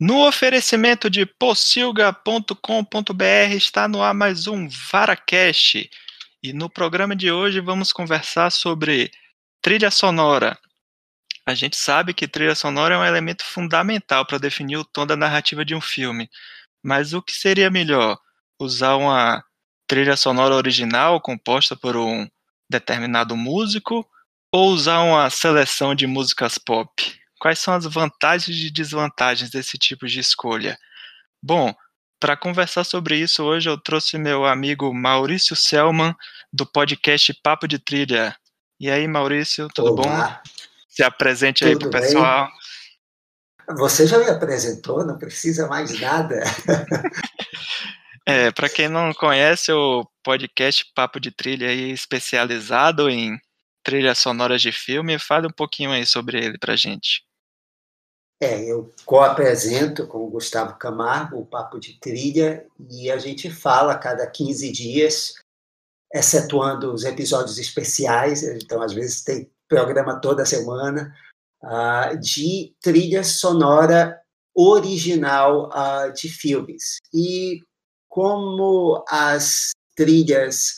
No oferecimento de possilga.com.br está no ar mais um VaraCast. E no programa de hoje vamos conversar sobre trilha sonora. A gente sabe que trilha sonora é um elemento fundamental para definir o tom da narrativa de um filme. Mas o que seria melhor? Usar uma trilha sonora original composta por um determinado músico ou usar uma seleção de músicas pop? Quais são as vantagens e desvantagens desse tipo de escolha? Bom, para conversar sobre isso hoje eu trouxe meu amigo Maurício Selman do podcast Papo de Trilha. E aí, Maurício, tudo Olá. bom? Se apresente tudo aí para o pessoal. Você já me apresentou, não precisa mais nada. é, para quem não conhece, o podcast Papo de Trilha é especializado em trilhas sonoras de filme. Fale um pouquinho aí sobre ele para gente. É, eu co-apresento com o Gustavo Camargo o Papo de Trilha e a gente fala a cada 15 dias, excetuando os episódios especiais, então às vezes tem programa toda semana, uh, de trilha sonora original uh, de filmes. E como as trilhas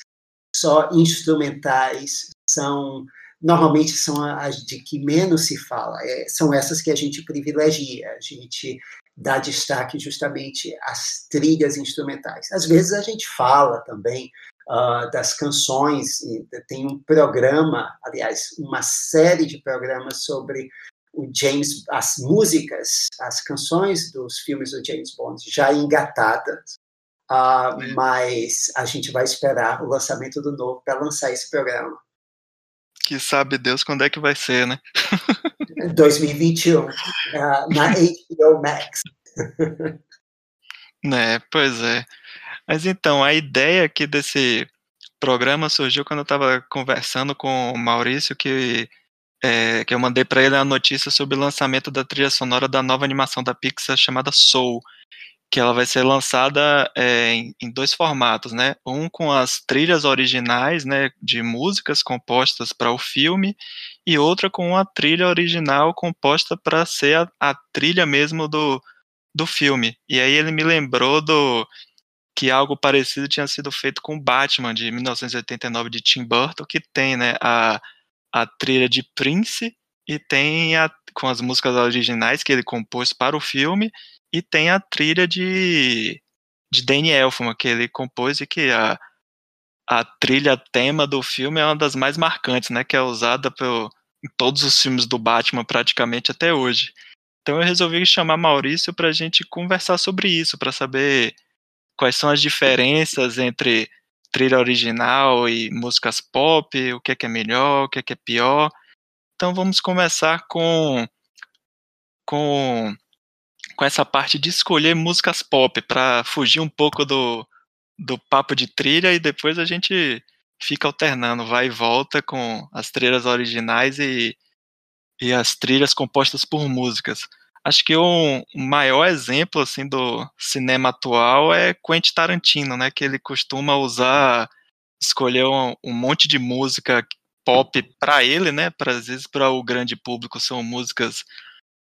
só instrumentais são normalmente são as de que menos se fala, é, são essas que a gente privilegia, a gente dá destaque justamente às trilhas instrumentais. Às vezes a gente fala também uh, das canções, tem um programa, aliás, uma série de programas sobre o James, as músicas, as canções dos filmes do James Bond já engatadas, uh, mas a gente vai esperar o lançamento do novo para lançar esse programa que sabe Deus quando é que vai ser, né? 2021, uh, na HBO Max. né, pois é. Mas então, a ideia aqui desse programa surgiu quando eu estava conversando com o Maurício, que, é, que eu mandei para ele a notícia sobre o lançamento da trilha sonora da nova animação da Pixar chamada Soul que ela vai ser lançada é, em, em, dois formatos, né? Um com as trilhas originais, né, de músicas compostas para o filme, e outra com uma trilha original composta para ser a, a, trilha mesmo do, do filme. E aí ele me lembrou do que algo parecido tinha sido feito com Batman de 1989 de Tim Burton, que tem, né, a, a trilha de Prince e tem a, com as músicas originais que ele compôs para o filme e tem a trilha de, de Danny Elfman, que ele compôs e que a, a trilha tema do filme é uma das mais marcantes, né? Que é usada pelo, em todos os filmes do Batman praticamente até hoje. Então eu resolvi chamar Maurício para a gente conversar sobre isso, para saber quais são as diferenças entre trilha original e músicas pop, o que é, que é melhor, o que é, que é pior. Então vamos começar com com com essa parte de escolher músicas pop para fugir um pouco do, do papo de trilha e depois a gente fica alternando, vai e volta com as trilhas originais e, e as trilhas compostas por músicas. Acho que um maior exemplo assim do cinema atual é Quentin Tarantino, né, que ele costuma usar escolher um, um monte de música pop para ele, né, para às vezes para o grande público são músicas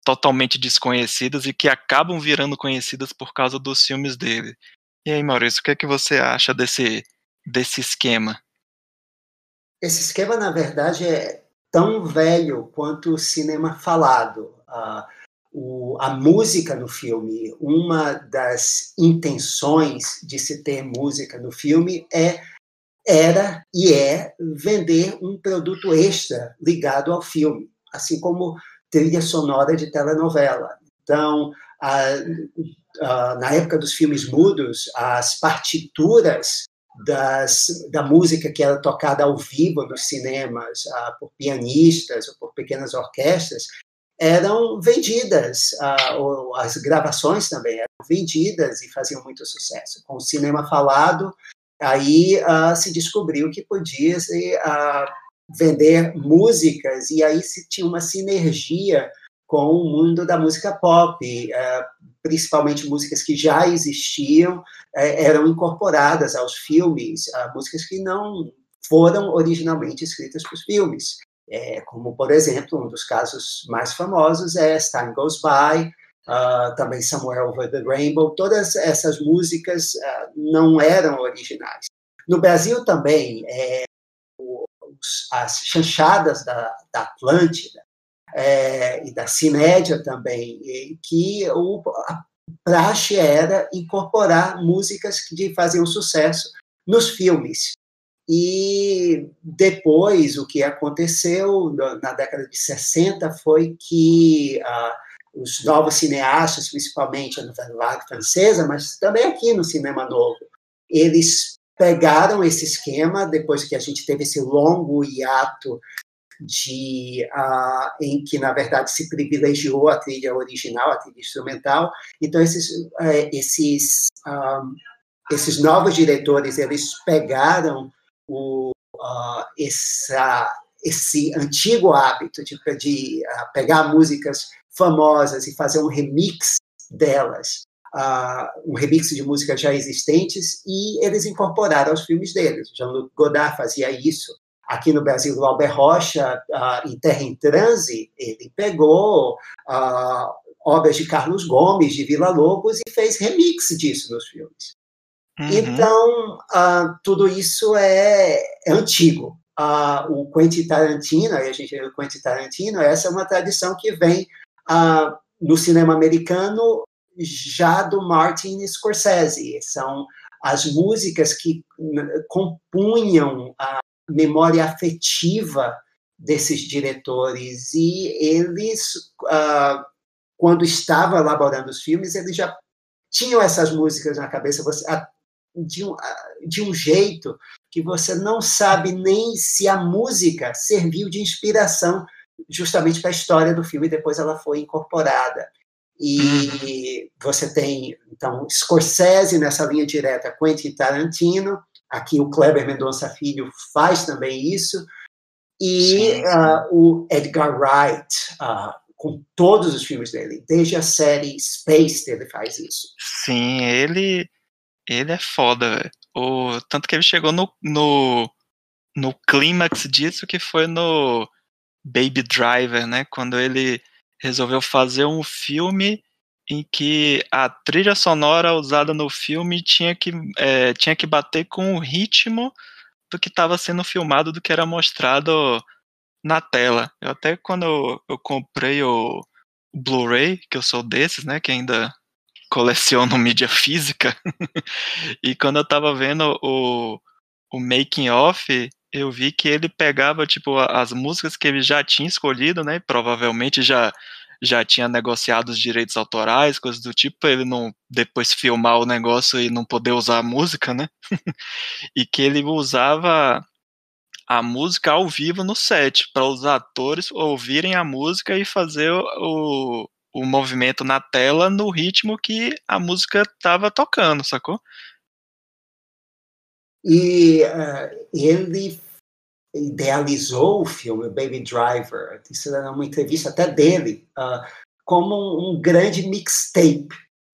totalmente desconhecidas e que acabam virando conhecidas por causa dos filmes dele. E aí, Maurício, o que é que você acha desse, desse esquema? Esse esquema, na verdade, é tão velho quanto o cinema falado. Uh, o, a música no filme, uma das intenções de se ter música no filme é era e é vender um produto extra ligado ao filme, assim como trilha sonora de telenovela. Então, a, a, na época dos filmes mudos, as partituras das, da música que era tocada ao vivo nos cinemas a, por pianistas ou por pequenas orquestras eram vendidas, ou as gravações também eram vendidas e faziam muito sucesso. Com o cinema falado, aí se descobriu que podia se vender músicas, e aí se tinha uma sinergia com o mundo da música pop, eh, principalmente músicas que já existiam, eh, eram incorporadas aos filmes, músicas que não foram originalmente escritas para os filmes. É, como, por exemplo, um dos casos mais famosos é Time Goes By, uh, também Somewhere Over the Rainbow, todas essas músicas uh, não eram originais. No Brasil também, é, as chanchadas da, da Atlântida é, e da Cinédia também, que o, a praxe era incorporar músicas que faziam sucesso nos filmes. E depois, o que aconteceu na década de 60 foi que uh, os novos cineastas, principalmente a Nouvelle Vague francesa, mas também aqui no cinema novo, eles pegaram esse esquema depois que a gente teve esse longo hiato de uh, em que na verdade se privilegiou a trilha original, a trilha instrumental. Então esses uh, esses ah, esses novos diretores eles pegaram o, uh, essa, esse antigo hábito de, de pegar músicas famosas e fazer um remix delas, uh, um remix de músicas já existentes, e eles incorporaram aos filmes deles. Jean-Luc Godard fazia isso. Aqui no Brasil, o Albert Rocha, uh, em Terra em Transe, ele pegou uh, obras de Carlos Gomes, de Vila Lobos, e fez remix disso nos filmes. Uhum. Então, uh, tudo isso é, é antigo. Uh, o Quentin Tarantino, a gente o Quentin Tarantino, essa é uma tradição que vem uh, no cinema americano já do Martin Scorsese. São as músicas que compunham a memória afetiva desses diretores e eles, uh, quando estavam elaborando os filmes, eles já tinham essas músicas na cabeça você, de, um, de um jeito que você não sabe nem se a música serviu de inspiração justamente para a história do filme, e depois ela foi incorporada. E uhum. você tem, então, Scorsese nessa linha direta, Quentin Tarantino, aqui o Kleber Mendonça Filho faz também isso, e uh, o Edgar Wright, uh, com todos os filmes dele, desde a série Space ele faz isso. Sim, ele, ele é foda, o, tanto que ele chegou no, no, no clímax disso que foi no Baby Driver, né? Quando ele resolveu fazer um filme em que a trilha sonora usada no filme tinha que, é, tinha que bater com o ritmo do que estava sendo filmado, do que era mostrado na tela. Eu até quando eu, eu comprei o, Blu-ray, que eu sou desses, né, que ainda coleciono mídia física, e quando eu tava vendo o, o making off, eu vi que ele pegava, tipo, as músicas que ele já tinha escolhido, né? Provavelmente já já tinha negociado os direitos autorais, coisas do tipo, ele não depois filmar o negócio e não poder usar a música, né? e que ele usava a música ao vivo no set, para os atores ouvirem a música e fazer o, o movimento na tela no ritmo que a música estava tocando, sacou? E uh, ele idealizou o filme Baby Driver, isso era uma entrevista até dele, uh, como um, um grande mixtape.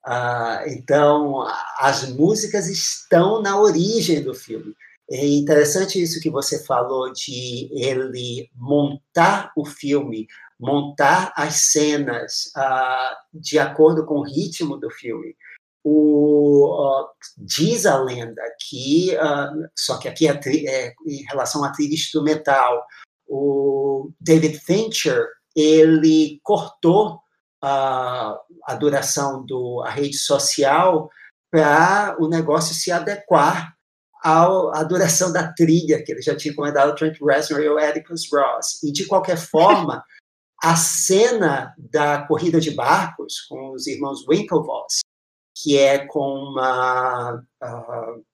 Uh, então, as músicas estão na origem do filme. É interessante isso que você falou de ele montar o filme, montar as cenas uh, de acordo com o ritmo do filme o, uh, diz a lenda que, uh, só que aqui é, é, em relação à trilha instrumental, o David Fincher ele cortou a, a duração da rede social para o negócio se adequar ao, à duração da trilha que ele já tinha encomendado ao Trent Reznor e ao Atticus Ross. E, de qualquer forma, a cena da corrida de barcos com os irmãos Winklevoss que é com uma uh,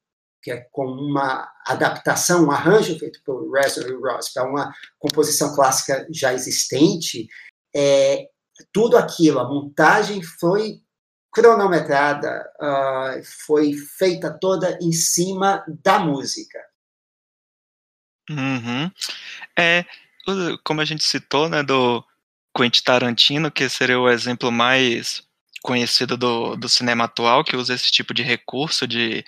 que é com uma adaptação, um arranjo feito por e Ross para uma composição clássica já existente, é, tudo aquilo, a montagem foi cronometrada, uh, foi feita toda em cima da música. Uhum. É, como a gente citou, né, do Quentin Tarantino, que seria o exemplo mais conhecido do, do cinema atual que usa esse tipo de recurso de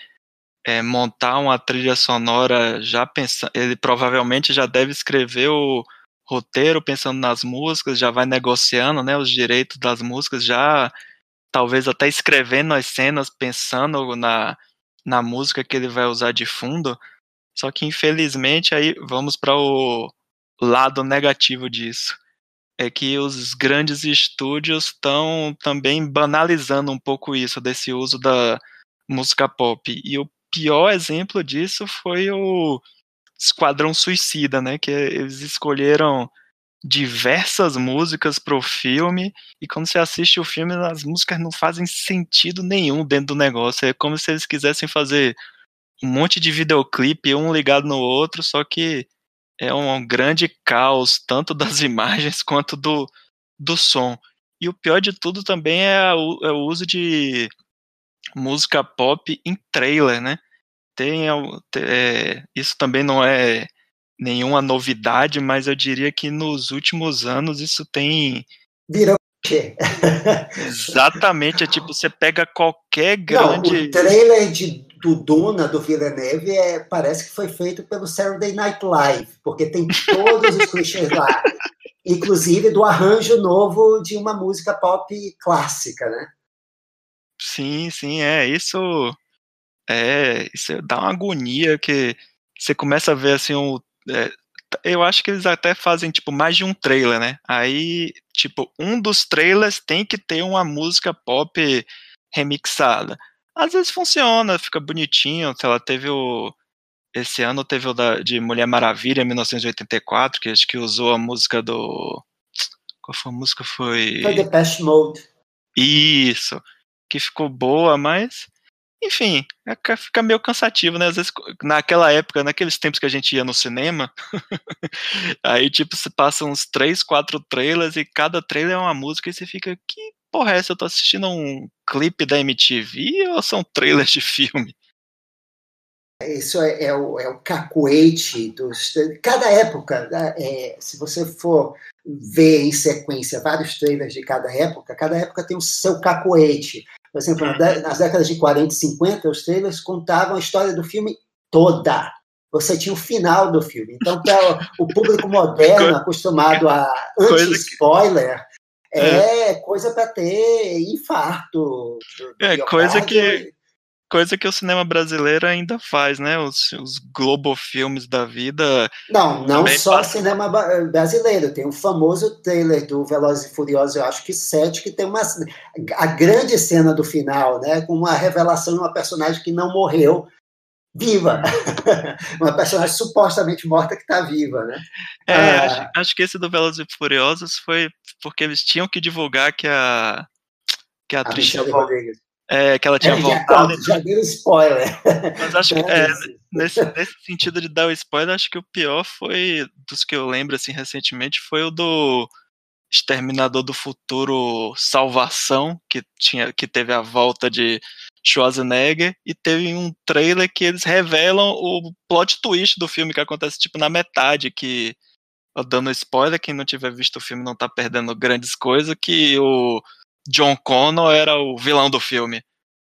é, montar uma trilha sonora já pensando. Ele provavelmente já deve escrever o roteiro pensando nas músicas, já vai negociando né, os direitos das músicas já talvez até escrevendo as cenas, pensando na, na música que ele vai usar de fundo. Só que infelizmente aí vamos para o lado negativo disso. É que os grandes estúdios estão também banalizando um pouco isso, desse uso da música pop. E o pior exemplo disso foi o Esquadrão Suicida, né? Que eles escolheram diversas músicas para o filme e quando você assiste o filme as músicas não fazem sentido nenhum dentro do negócio é como se eles quisessem fazer um monte de videoclipe um ligado no outro só que é um grande caos tanto das imagens quanto do, do som e o pior de tudo também é, o, é o uso de música pop em trailer né tem é, isso também não é nenhuma novidade, mas eu diria que nos últimos anos isso tem. Virou Exatamente, é tipo, você pega qualquer grande. Não, o trailer de, do Duna, do Villeneuve, é, parece que foi feito pelo Saturday Night Live, porque tem todos os clichês lá. Inclusive do arranjo novo de uma música pop clássica, né? Sim, sim, é. Isso é. Isso dá uma agonia que você começa a ver assim o é, eu acho que eles até fazem, tipo, mais de um trailer, né? Aí, tipo, um dos trailers tem que ter uma música pop remixada. Às vezes funciona, fica bonitinho. Sei lá, teve o. Esse ano teve o da, de Mulher Maravilha, 1984, que acho que usou a música do. Qual foi a música? Foi. Foi Depeche Mode. Isso. Que ficou boa, mas enfim, é fica meio cansativo, né? Às vezes, naquela época, naqueles tempos que a gente ia no cinema, aí, tipo, se passa uns três, quatro trailers e cada trailer é uma música e você fica, que porra é essa? Eu tô assistindo um clipe da MTV ou são trailers de filme? Isso é, é, o, é o cacuete dos. Cada época, né, é, se você for ver em sequência vários trailers de cada época, cada época tem o seu cacuete. Por exemplo, nas décadas de 40 e 50, os trailers contavam a história do filme toda. Você tinha o final do filme. Então, para o público moderno, acostumado a anti-spoiler, é, é coisa para ter infarto. É coisa que coisa que o cinema brasileiro ainda faz, né? Os, os Globo-filmes da vida. Não, não só passa... cinema brasileiro. Tem o famoso trailer do Velozes e Furiosos, eu acho que sete, que tem uma a grande cena do final, né? Com uma revelação de uma personagem que não morreu, viva. uma personagem supostamente morta que está viva, né? É, ah, acho, acho, que esse do Velozes e Furiosos foi porque eles tinham que divulgar que a que a, a atriz é, que ela tinha é, voltado. Já, já deu spoiler. Mas acho que é, nesse, nesse sentido de dar o spoiler, acho que o pior foi, dos que eu lembro assim recentemente, foi o do Exterminador do Futuro Salvação, que, tinha, que teve a volta de Schwarzenegger, e teve um trailer que eles revelam o plot twist do filme, que acontece tipo na metade, que dando spoiler, quem não tiver visto o filme não tá perdendo grandes coisas, que o John Connor era o vilão do filme.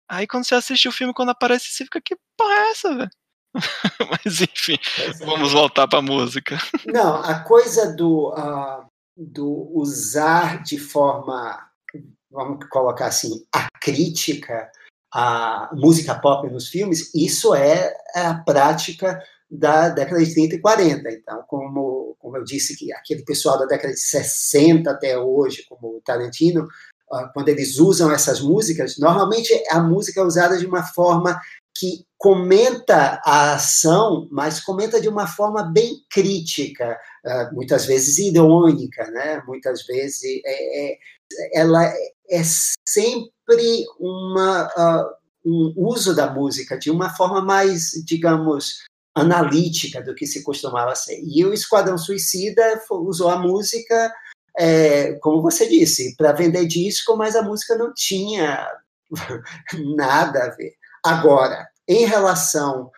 Aí quando você assiste o filme, quando aparece, você fica, que porra é essa, velho? Mas enfim, é. vamos voltar para a música. Não, a coisa do, uh, do usar de forma, vamos colocar assim, a crítica a música pop nos filmes, isso é a prática da década de 30 e 40. Então, como, como eu disse, que aquele pessoal da década de 60 até hoje, como o Tarantino, quando eles usam essas músicas, normalmente a música é usada de uma forma que comenta a ação, mas comenta de uma forma bem crítica, muitas vezes irônica, né? Muitas vezes é, é, ela é sempre uma, um uso da música de uma forma mais, digamos, analítica do que se costumava ser. E o Esquadrão Suicida usou a música é, como você disse, para vender disco, mas a música não tinha nada a ver. Agora, em relação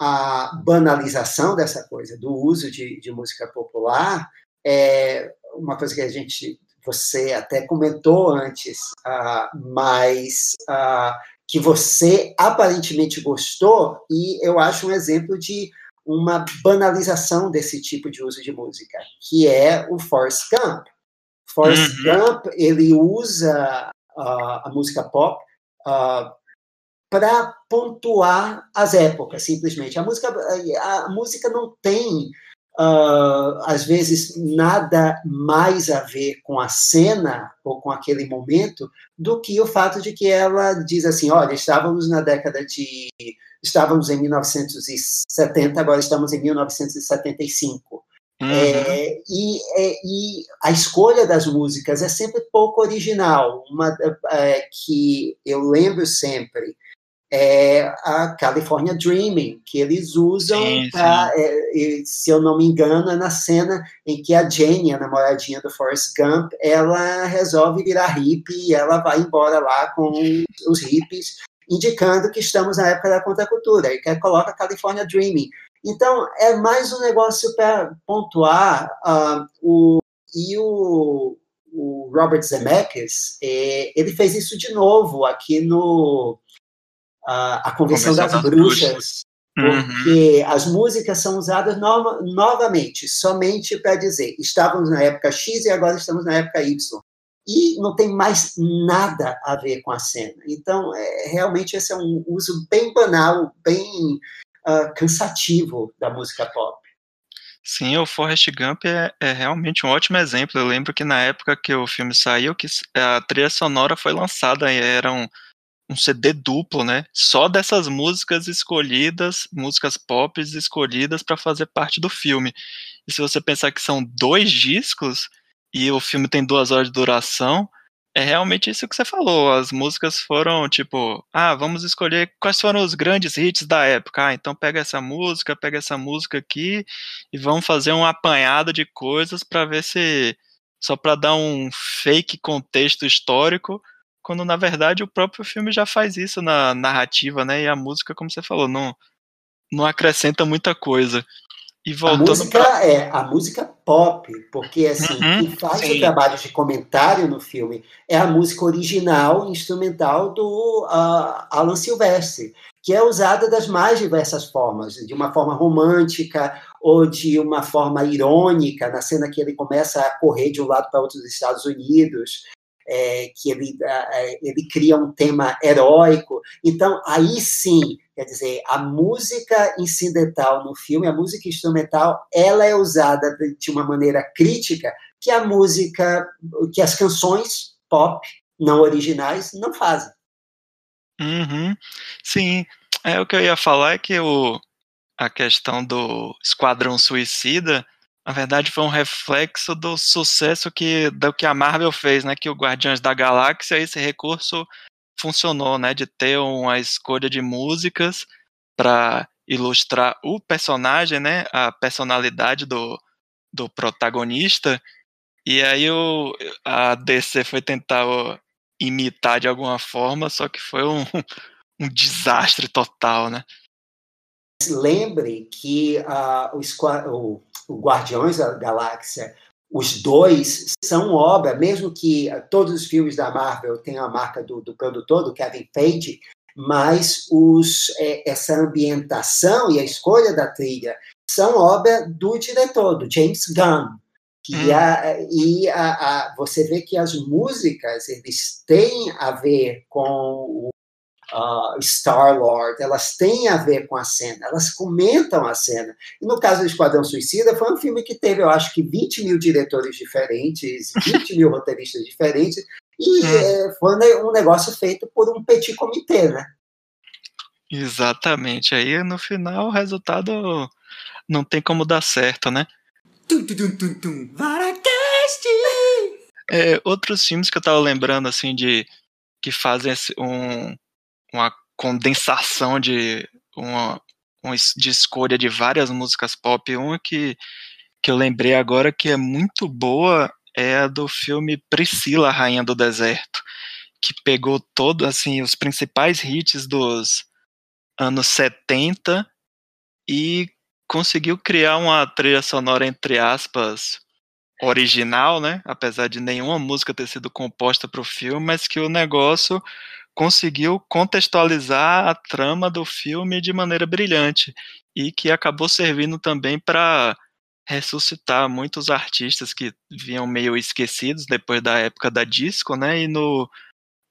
à banalização dessa coisa, do uso de, de música popular, é uma coisa que a gente, você até comentou antes, uh, mas uh, que você aparentemente gostou, e eu acho um exemplo de uma banalização desse tipo de uso de música, que é o Forrest Gump. Forrest uhum. Gump, ele usa uh, a música pop para pontuar as épocas, simplesmente. A música, a música não tem uh, às vezes nada mais a ver com a cena ou com aquele momento do que o fato de que ela diz assim, olha, estávamos na década de estávamos em 1970, agora estamos em 1975. Uhum. É, e, é, e, a escolha das músicas é sempre pouco original. Uma é, que eu lembro sempre é a California Dreaming, que eles usam, pra, é, se eu não me engano, é na cena em que a Jenny, a namoradinha do Forrest Gump, ela resolve virar hippie e ela vai embora lá com os hippies, indicando que estamos na época da contracultura, e que coloca California Dreaming. Então, é mais um negócio para pontuar uh, o, e o, o Robert Zemeckis, é, ele fez isso de novo aqui no a, a Convenção, das, das, Bruxas, bruxas. porque uhum. as músicas são usadas no, novamente, somente para dizer, estávamos na época X e agora estamos na época Y. E não tem mais nada a ver com a cena. Então, é, realmente, esse é um uso bem banal, bem uh, cansativo da música pop. Sim, o Forrest Gump é, é, realmente um ótimo exemplo. Eu lembro que na época que o filme saiu, que a trilha sonora foi lançada, eram um CD duplo, né? Só dessas músicas escolhidas, músicas pop escolhidas para fazer parte do filme. E se você pensar que são dois discos e o filme tem duas horas de duração, é realmente isso que você falou. As músicas foram tipo, ah, vamos escolher quais foram os grandes hits da época. Ah, então pega essa música, pega essa música aqui e vamos fazer um apanhado de coisas para ver se só para dar um fake contexto histórico quando na verdade o próprio filme já faz isso na narrativa, né? E a música, como você falou, não, não acrescenta muita coisa. E voltando a música pra... é a música pop, porque assim, uhum, quem faz sim. o trabalho de comentário no filme é a música original instrumental do uh, Alan Silvestre, que é usada das mais diversas formas, de uma forma romântica ou de uma forma irônica, na cena que ele começa a correr de um lado para outro dos Estados Unidos, é, que ele, ele cria um tema heróico. Então, aí sim, quer dizer, a música incidental no filme, a música instrumental, ela é usada de uma maneira crítica que a música, que as canções pop não originais não fazem. Uhum. Sim, é o que eu ia falar é que o, a questão do Esquadrão Suicida na verdade foi um reflexo do sucesso que do que a Marvel fez, né, que o Guardiões da Galáxia esse recurso funcionou, né, de ter uma escolha de músicas para ilustrar o personagem, né, a personalidade do, do protagonista. E aí o, a DC foi tentar imitar de alguma forma, só que foi um, um desastre total, né? Lembre que uh, o, o o Guardiões da Galáxia, os dois são obra, mesmo que todos os filmes da Marvel tenham a marca do, do produtor, do Kevin Feige, mas os, é, essa ambientação e a escolha da trilha são obra do diretor, do James Gunn. Que hum. a, e a, a, você vê que as músicas eles têm a ver com uh, Star-Lord, elas têm a ver com a cena, elas comentam a cena. E no caso do Esquadrão Suicida, foi um filme que teve, eu acho que 20 mil diretores diferentes, 20 mil roteiristas diferentes, e é, foi um negócio feito por um petit comitê, né? Exatamente. Aí no final o resultado não tem como dar certo, né? Tum, tum, tum, tum, É, outros filmes que eu tava lembrando assim de que fazem um, uma condensação de uma, uma, de escolha de várias músicas pop. Uma que, que eu lembrei agora que é muito boa é a do filme Priscila, Rainha do Deserto, que pegou todo assim os principais hits dos anos 70 e conseguiu criar uma trilha sonora entre aspas original, né? Apesar de nenhuma música ter sido composta para o filme, mas que o negócio conseguiu contextualizar a trama do filme de maneira brilhante e que acabou servindo também para ressuscitar muitos artistas que vinham meio esquecidos depois da época da disco, né? E no,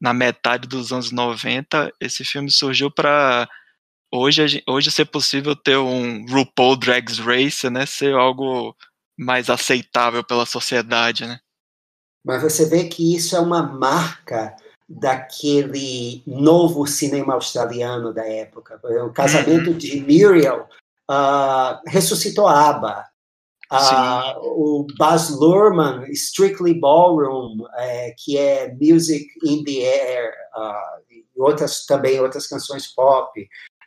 na metade dos anos 90, esse filme surgiu para hoje, hoje ser possível ter um RuPaul Drags Race, né, ser algo mais aceitável pela sociedade, né? Mas você vê que isso é uma marca daquele novo cinema australiano da época. O casamento uhum. de Muriel uh, ressuscitou a ABBA. Uh, o Baz Luhrmann, Strictly Ballroom, é, que é Music in the Air, uh, e outras, também outras canções pop.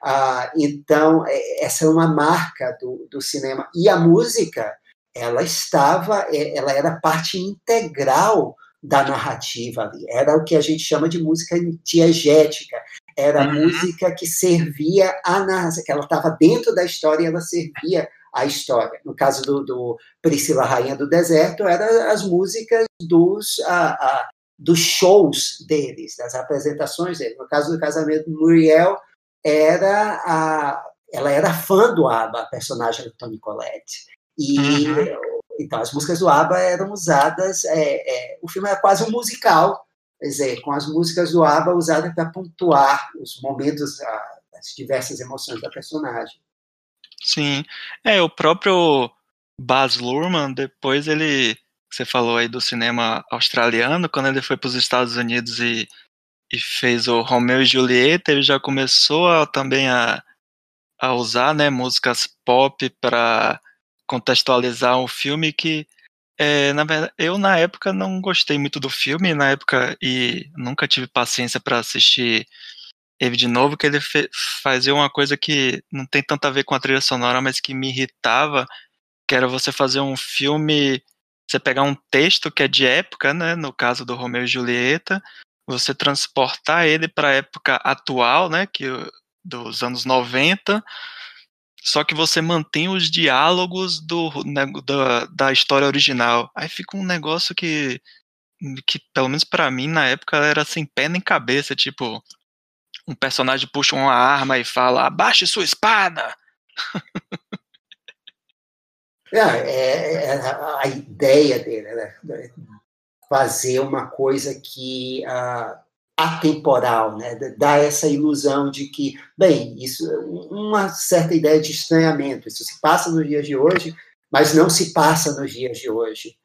Uh, então, é, essa é uma marca do, do cinema. E a música, ela estava, é, ela era parte integral da narrativa ali. Era o que a gente chama de música diegética. Era uhum. música que servia a narração, que ela estava dentro da história e ela servia a história. No caso do, do Priscila Rainha do Deserto, eram as músicas dos, a, a, dos shows deles, das apresentações deles. No caso do casamento Muriel, era a, ela era fã do ABBA, a personagem do Tony Collette. E uhum. Então, as músicas do ABBA eram usadas, é, é, o filme era quase um musical, dizer, com as músicas do ABBA usadas para pontuar os momentos, as diversas emoções da personagem. Sim, é, o próprio Baz Luhrmann, depois ele, você falou aí do cinema australiano, quando ele foi para os Estados Unidos e, e fez o Romeo e Julieta, ele já começou a, também a, a usar, né, músicas pop para contextualizar um filme que, é, na verdade, eu na época não gostei muito do filme, na época, e nunca tive paciência para assistir ele de novo, que ele fazia uma coisa que não tem tanto a ver com a trilha sonora, mas que me irritava, que era você fazer um filme, você pegar um texto que é de época, né, no caso do Romeu e Julieta, você transportar ele para a época atual, né, que dos anos 90, só que você mantém os diálogos do, né, da, da história original. Aí fica um negócio que, que pelo menos para mim, na época, era sem pé nem cabeça, tipo, um personagem puxa uma arma e fala, abaixe sua espada! É, é, é a ideia dele, né? Fazer uma coisa que uh, atemporal, né? dá essa ilusão de que, bem, isso uma certa ideia de estranhamento, isso se passa nos dias de hoje, mas não se passa nos dias de hoje.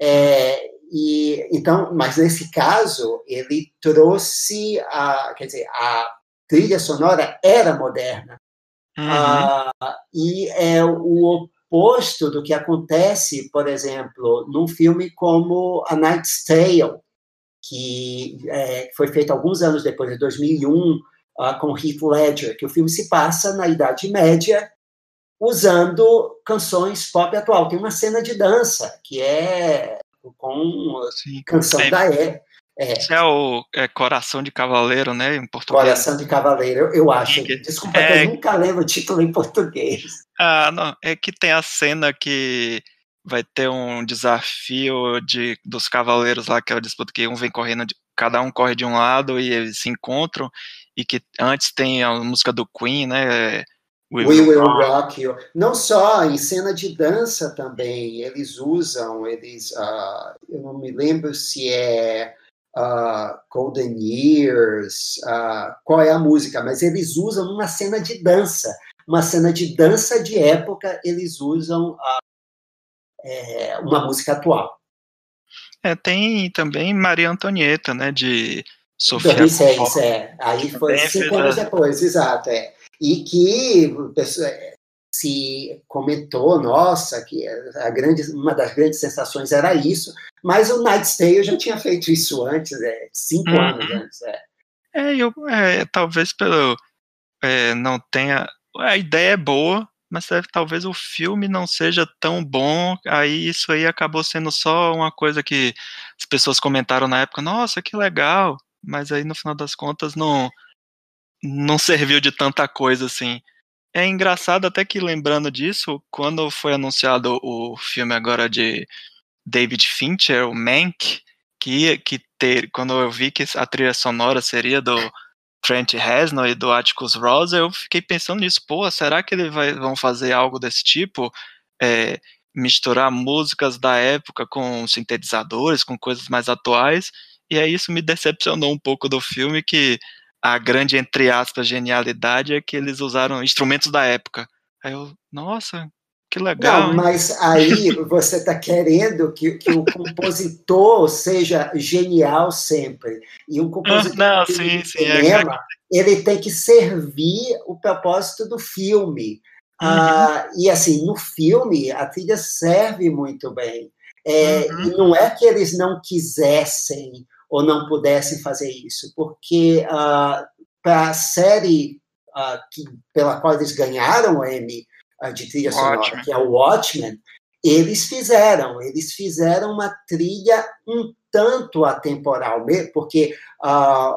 É, e então, mas nesse caso ele trouxe a, quer dizer, a trilha sonora era moderna uhum. ah, e é o oposto do que acontece, por exemplo, num filme como A Knight's Tale, que é, foi feito alguns anos depois, em 2001, uh, ah, com Heath Ledger, que o filme se passa na Idade Média, usando canções pop atual. Tem uma cena de dança, que é com Sim, canção é, da é. É. Isso é o é, Coração de Cavaleiro, né, em português. Coração de Cavaleiro, eu, eu acho. Desculpa, é, eu nunca lembro o título em português. Ah, não, é que tem a cena que vai ter um desafio de dos cavaleiros lá, que é disputa que um vem correndo, de, cada um corre de um lado e eles se encontram, e que antes tem a música do Queen, né? We, We Will, Rock You. Não só, em cena de dança também, eles usam, eles, uh, eu não me lembro se é uh, Golden Years, uh, qual é a música, mas eles usam numa cena de dança, uma cena de dança de época, eles usam é, uma música atual. É, tem também Maria Antonieta, né, de Sofia 2006, é. Aí foi cinco anos depois, exato, é. E que é, se comentou, nossa, que a grande, uma das grandes sensações era isso, mas o Night's Tale já tinha feito isso antes, é, cinco uhum. anos antes, é. É, eu, é, talvez pelo é, não tenha a ideia é boa, mas talvez o filme não seja tão bom, aí isso aí acabou sendo só uma coisa que as pessoas comentaram na época, nossa, que legal, mas aí no final das contas não não serviu de tanta coisa assim. É engraçado até que lembrando disso, quando foi anunciado o filme agora de David Fincher, o Mank, que que ter, quando eu vi que a trilha sonora seria do Trent Reznor e do Atticus Ross, eu fiquei pensando nisso, pô, será que eles vão fazer algo desse tipo? É, misturar músicas da época com sintetizadores, com coisas mais atuais, E aí isso me decepcionou um pouco do filme, que a grande, entre aspas, genialidade é que eles usaram instrumentos da época. Aí eu, nossa, que legal. Não, mas aí você está querendo que, que, o compositor seja genial sempre. E um compositor não, sim, sim, é cinema, é... ele tem que servir o propósito do filme. Uhum. Ah, e assim, no filme, a trilha serve muito bem. É, uhum. E não é que eles não quisessem ou não pudessem fazer isso, porque ah, para a série ah, que, pela qual eles ganharam o Emmy, de trilha sonora, Watchmen. que é o Watchmen, eles fizeram, eles fizeram uma trilha um tanto atemporal, porque uh,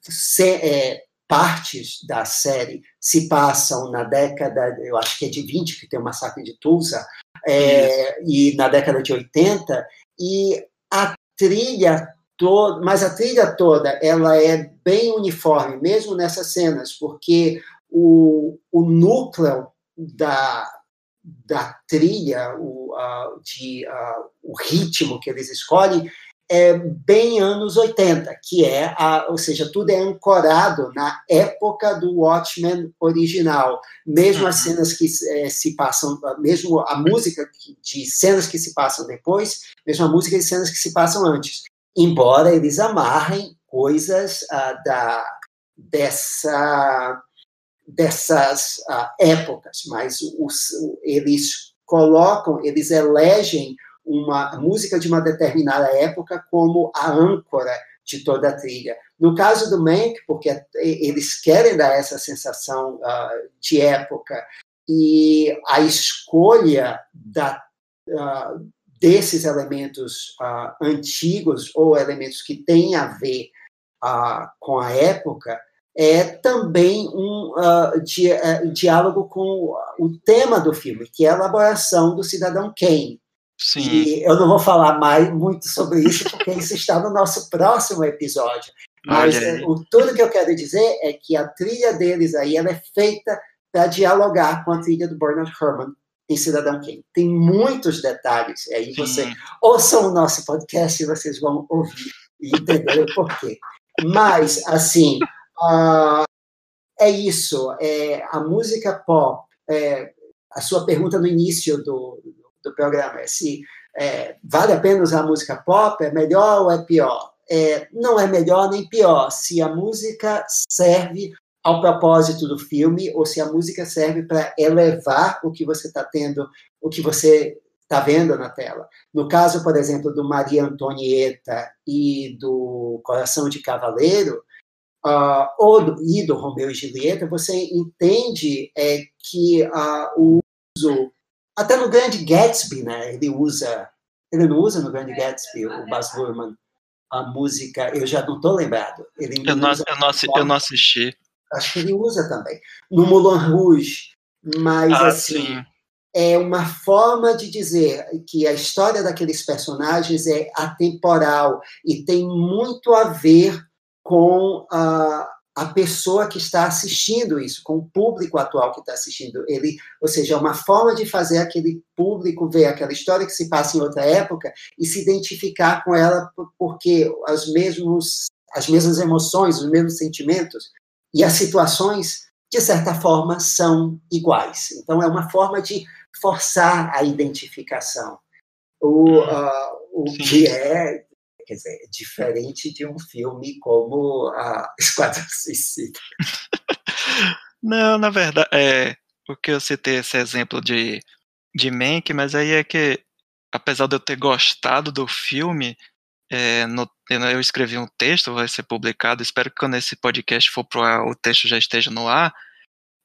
se, é, partes da série se passam na década, eu acho que é de 20, que tem o massacre de Tulsa, é, e na década de 80, e a trilha toda, mas a trilha toda, ela é bem uniforme, mesmo nessas cenas, porque o, o núcleo da, da trilha, o, uh, de, uh, o ritmo que eles escolhem, é bem anos 80, que é, a, ou seja, tudo é ancorado na época do Watchmen original. Mesmo as uhum. cenas que é, se passam, mesmo a música de cenas que se passam depois, mesmo a música de cenas que se passam antes. Embora eles amarrem coisas uh, da, dessa dessas uh, épocas, mas os, eles colocam, eles elegem uma música de uma determinada época como a âncora de toda a trilha. No caso do Mank, porque eles querem dar essa sensação uh, de época e a escolha da, uh, desses elementos uh, antigos ou elementos que têm a ver com a época é também um uh, di uh, diálogo com o tema do filme, que é a elaboração do cidadão Kane. Sim. E eu não vou falar mais muito sobre isso, porque isso está no nosso próximo episódio. Mas o, tudo que eu quero dizer é que a trilha deles aí ela é feita para dialogar com a trilha do Bernard Herrmann em Cidadão Kane. Tem muitos detalhes. Aí você ouçam o nosso podcast e vocês vão ouvir e entender o porquê. Mas, assim, ah, é isso. É, a música pop, é, a sua pergunta no início do, do programa é se é, vale a pena usar música pop, é melhor ou é pior? É, não é melhor nem pior se a música serve ao propósito do filme ou se a música serve para elevar o que você está tendo, o que você está vendo na tela. No caso, por exemplo, do Maria Antonieta e do Coração de Cavaleiro, uh, ou do, e do Romeu e Julieta, você entende é, que uh, o uso, até no Grande Gatsby, né, ele usa, ele não usa no Grande Gatsby, o Baz Luhrmann, a música, eu já não estou lembrado. Ele eu, não, eu, não, eu não assisti. Acho que ele usa também. No Moulin Rouge, mas ah, assim... Sim é uma forma de dizer que a história daqueles personagens é atemporal e tem muito a ver com a, a pessoa que está assistindo isso, com o público atual que está assistindo. Ele, ou seja, é uma forma de fazer aquele público ver aquela história que se passa em outra época e se identificar com ela porque as mesmos as mesmas emoções, os mesmos sentimentos e as situações de certa forma são iguais. Então é uma forma de forçar a identificação. O, uh, o que é Quer dizer, é diferente de um filme como a Esquadrão Suicida. Não, na verdade, é, porque eu citei esse exemplo de, de Mank, mas aí é que, apesar de eu ter gostado do filme, é, no, eu escrevi um texto, vai ser publicado, espero que quando esse podcast for pro ar, o texto já esteja no ar,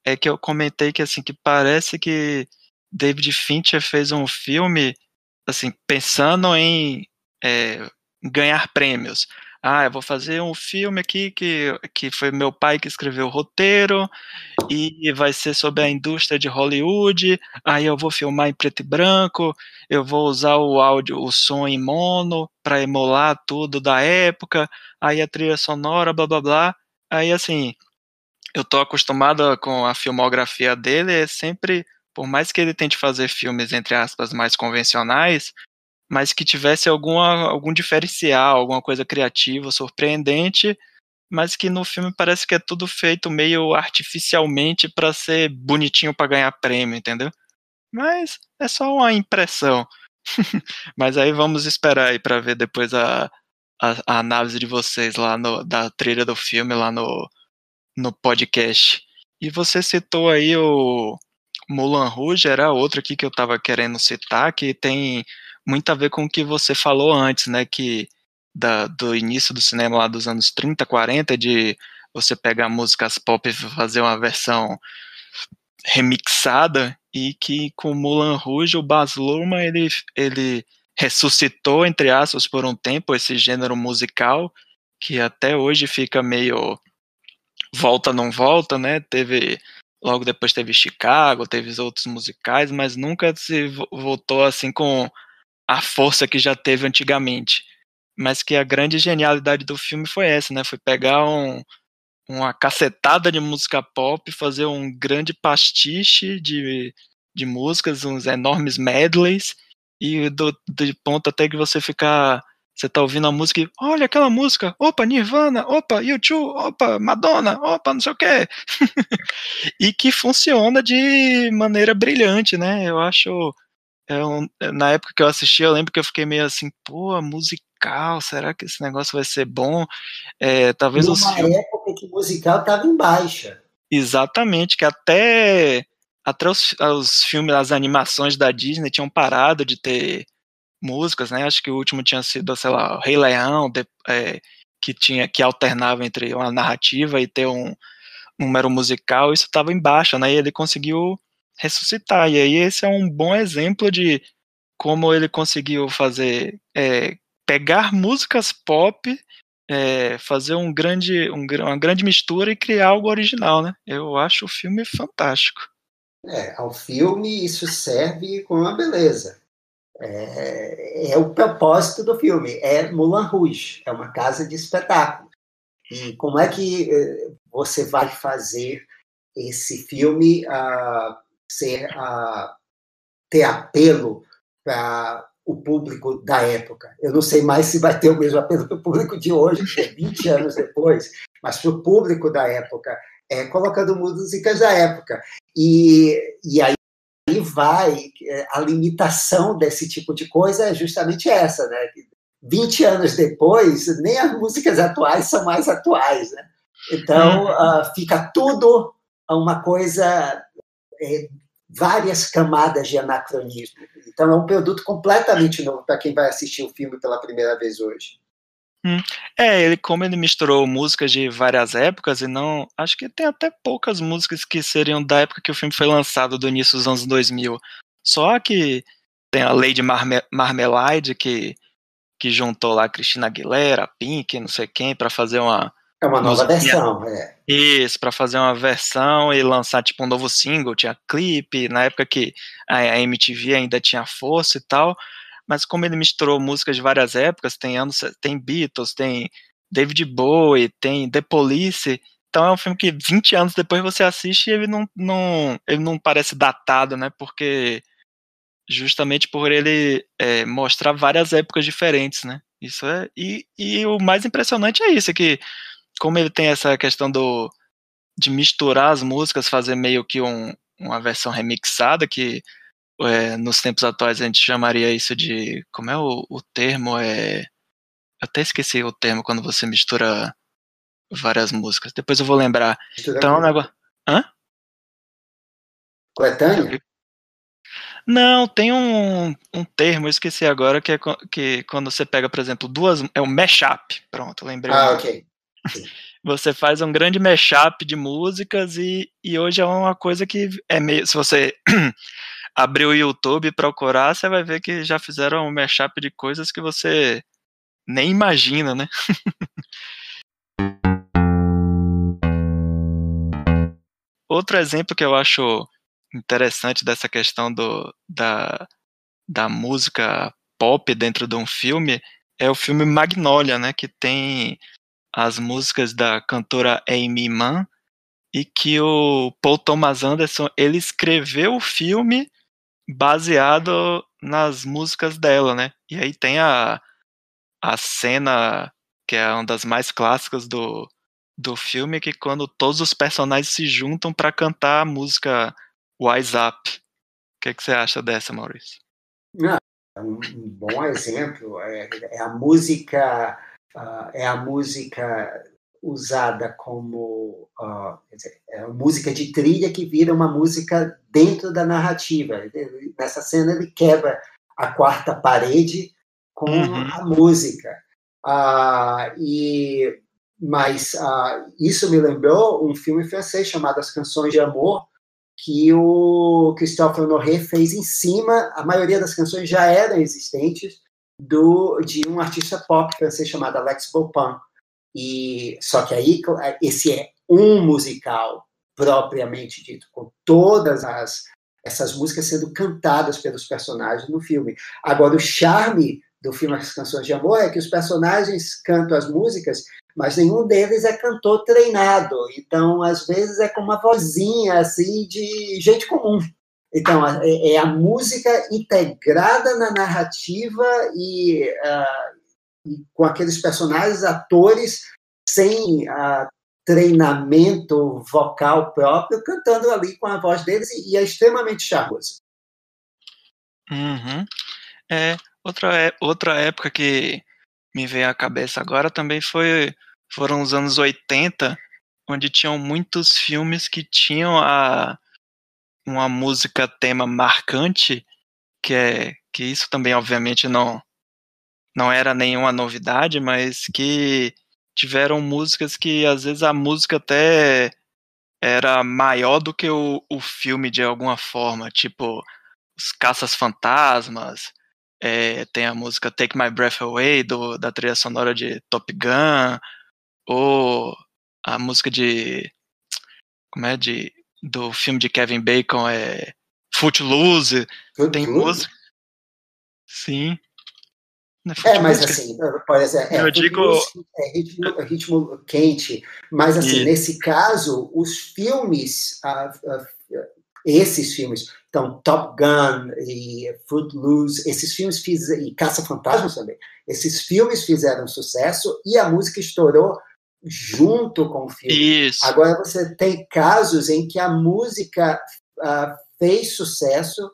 é que eu comentei que, assim, que parece que David Fincher fez um filme, assim, pensando em é, ganhar prêmios. Ah, eu vou fazer um filme aqui que, que foi meu pai que escreveu o roteiro e vai ser sobre a indústria de Hollywood. Aí eu vou filmar em preto e branco, eu vou usar o áudio, o som em mono para emular tudo da época. Aí a trilha sonora, blá blá blá. Aí assim, eu tô acostumado com a filmografia dele, é sempre, por mais que ele tente fazer filmes entre aspas mais convencionais, mas que tivesse alguma, algum diferencial, alguma coisa criativa, surpreendente, mas que no filme parece que é tudo feito meio artificialmente para ser bonitinho para ganhar prêmio, entendeu? Mas é só uma impressão. mas aí vamos esperar aí para ver depois a, a, a, análise de vocês lá no, da trilha do filme lá no, no podcast. E você citou aí o Mulan Rouge, era outro aqui que eu estava querendo citar, que tem muito a ver com o que você falou antes, né, que da, do início do cinema lá dos anos 30, 40, de você pegar músicas pop e fazer uma versão remixada, e que com Mulan Rouge, o Baz Luhrmann, ele, ele ressuscitou, entre aspas, por um tempo, esse gênero musical, que até hoje fica meio volta não volta, né, teve, logo depois teve Chicago, teve outros musicais, mas nunca se voltou assim com a força que já teve antigamente mas que a grande genialidade do filme foi essa, né? Foi pegar um, uma cacetada de música pop, fazer um grande pastiche de, de músicas, uns enormes medleys, e do, de ponto até que você ficar. Você tá ouvindo a música e, olha aquela música, opa, Nirvana, opa, YouTube, opa, Madonna, opa, não sei o quê. e que funciona de maneira brilhante, né? Eu acho. Um, na época que eu assisti, eu lembro que eu fiquei meio assim, pô, musical, será que esse negócio vai ser bom? É, talvez Numa os filmes... época que o musical estava em baixa. Exatamente, que até, até os, os filmes, as animações da Disney tinham parado de ter músicas, né? Acho que o último tinha sido, sei lá, o Rei Leão, de, é, que tinha que alternava entre uma narrativa e ter um, um número musical, isso estava em baixa, né? E ele conseguiu ressuscitar. E aí esse é um bom exemplo de como ele conseguiu fazer é, pegar músicas pop, é, fazer um grande, um, uma grande mistura e criar algo original, né? Eu acho o filme fantástico. É, ao filme isso serve com uma beleza. É, é, o propósito do filme, é Moulin Rouge, é uma casa de espetáculo. E como é que é, você vai fazer esse filme uh, ser, ter apelo para o público da época. Eu não sei mais se vai ter o mesmo apelo para o público de hoje, que é 20 anos depois, mas para o público da época, é, colocando músicas da época. E, e aí vai, é, a limitação desse tipo de coisa é justamente essa, né? 20 anos depois, nem as músicas atuais são mais atuais, né? Então, uh, fica tudo uma coisa, é, várias camadas de anacronismo. Então é um produto completamente novo para quem vai assistir o filme pela primeira vez hoje. Hum. É, ele como ele misturou músicas de várias épocas e não, acho que tem até poucas músicas que seriam da época que o filme foi lançado, do início dos anos 2000. Só que tem a Lady Marme que que juntou lá a Cristina Aguilera, Pink, não sei quem, para fazer uma é uma nova versão, é. Isso, para fazer uma versão e lançar tipo um novo single, tinha clipe, na época que a MTV ainda tinha força e tal, mas como ele misturou músicas de várias épocas, tem anos, tem Beatles, tem David Bowie, tem The Police, então é um filme que 20 anos depois você assiste e ele não, não, ele não parece datado, né, porque justamente por ele é, mostrar várias épocas diferentes, né, isso é, e, e o mais impressionante é isso, é que como ele tem essa questão do de misturar as músicas, fazer meio que um, uma versão remixada, que é, nos tempos atuais a gente chamaria isso de. Como é o, o termo? É, eu até esqueci o termo quando você mistura várias músicas. Depois eu vou lembrar. Mistura então, um negócio. Hã? Coletânea? Não, tem um, um termo, eu esqueci agora, que é que quando você pega, por exemplo, duas. É um mashup. Pronto, lembrei. Ah, ok. Você faz um grande mashup de músicas e, e hoje é uma coisa que é meio. Se você abrir o YouTube e procurar, você vai ver que já fizeram um mashup de coisas que você nem imagina, né? Outro exemplo que eu acho interessante dessa questão do, da, da música pop dentro de um filme é o filme Magnolia, né? Que tem as músicas da cantora Amy Mann e que o Paul Thomas Anderson ele escreveu o filme baseado nas músicas dela, né? E aí tem a, a cena que é uma das mais clássicas do, do filme, que quando todos os personagens se juntam para cantar a música Wise Up. O que, que você acha dessa, Maurício? Um, um bom exemplo é, é a música uh, é a música usada como uh, dizer, é música de trilha que vira uma música dentro da narrativa. Nessa cena ele quebra a quarta parede com uhum. a música. Uh, e mas uh, isso me lembrou um filme francês chamado As Canções de Amor, que o Christophe Honoré fez em cima, a maioria das canções já eram existentes, do, de um artista pop francês chamado Alex Bopin. E, só que aí, esse é um musical propriamente dito, com todas as, essas músicas sendo cantadas pelos personagens no filme. Agora, o charme do filme As Canções de Amor é que os personagens cantam as músicas mas nenhum deles é cantor treinado. Então, às vezes, é com uma vozinha assim de gente comum. Então, é, é a música integrada na narrativa e, uh, e com aqueles personagens, atores, sem uh, treinamento vocal próprio, cantando ali com a voz deles, e, e é extremamente charmoso. Uhum. É, outra, é, outra época que me veio à cabeça agora também foi foram os anos 80, onde tinham muitos filmes que tinham a uma música tema marcante, que é que isso também obviamente não não era nenhuma novidade, mas que tiveram músicas que às vezes a música até era maior do que o, o filme de alguma forma, tipo os Caças Fantasmas, é, tem a música Take My Breath Away, do, da trilha sonora de Top Gun, ou a música de. Como é? De, do filme de Kevin Bacon é. Footloose. Footloose? Tem música. Sim. É, é mas assim, por exemplo, é, eu digo... é ritmo, é ritmo, quente, mas assim, e... nesse caso, os filmes, uh, uh, esses filmes, então, Top Gun e Footloose, esses filmes fizeram, e Caça Fantasmas também, esses filmes fizeram sucesso e a música estourou junto com o filme. Isso. Agora você tem casos em que a música uh, fez sucesso